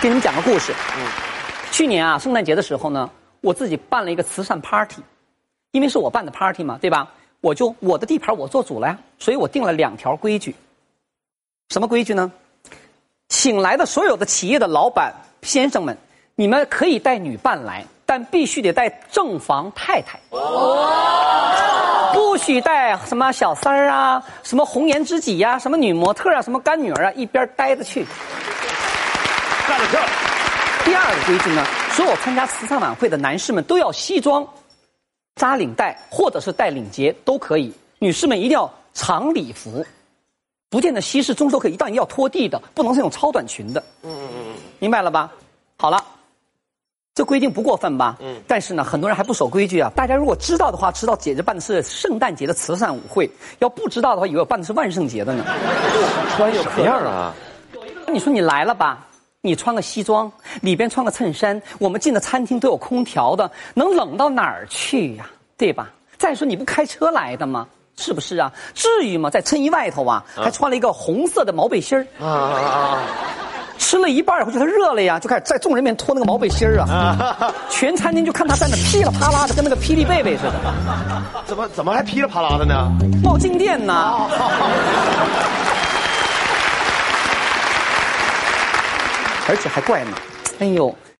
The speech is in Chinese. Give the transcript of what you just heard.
给你们讲个故事。嗯，去年啊，圣诞节的时候呢，我自己办了一个慈善 party，因为是我办的 party 嘛，对吧？我就我的地盘我做主了呀，所以我定了两条规矩。什么规矩呢？请来的所有的企业的老板先生们，你们可以带女伴来，但必须得带正房太太。不许带什么小三儿啊，什么红颜知己呀、什么女模特啊，什么干女儿啊，一边待着去。干得漂亮！第二个规矩呢，所有参加慈善晚会的男士们都要西装、扎领带或者是带领结都可以，女士们一定要长礼服，不见得西式中都可以，但一定要拖地的，不能是那种超短裙的。嗯嗯嗯，明白了吧？好了。这规定不过分吧？嗯，但是呢，很多人还不守规矩啊。大家如果知道的话，知道姐姐办的是圣诞节的慈善舞会；要不知道的话，以为我办的是万圣节的呢。穿什么样啊？你说你来了吧？你穿个西装，里边穿个衬衫，我们进的餐厅都有空调的，能冷到哪儿去呀？对吧？再说你不开车来的吗？是不是啊？至于吗？在衬衣外头啊，还穿了一个红色的毛背心儿。啊！吃了一半以后，觉得热了呀，就开始在众人面前脱那个毛背心儿啊。全餐厅就看他在那噼里啪啦的，跟那个霹雳贝贝似的。怎么怎么还噼里啪啦的呢？冒静电呢。而且还怪呢，哎呦，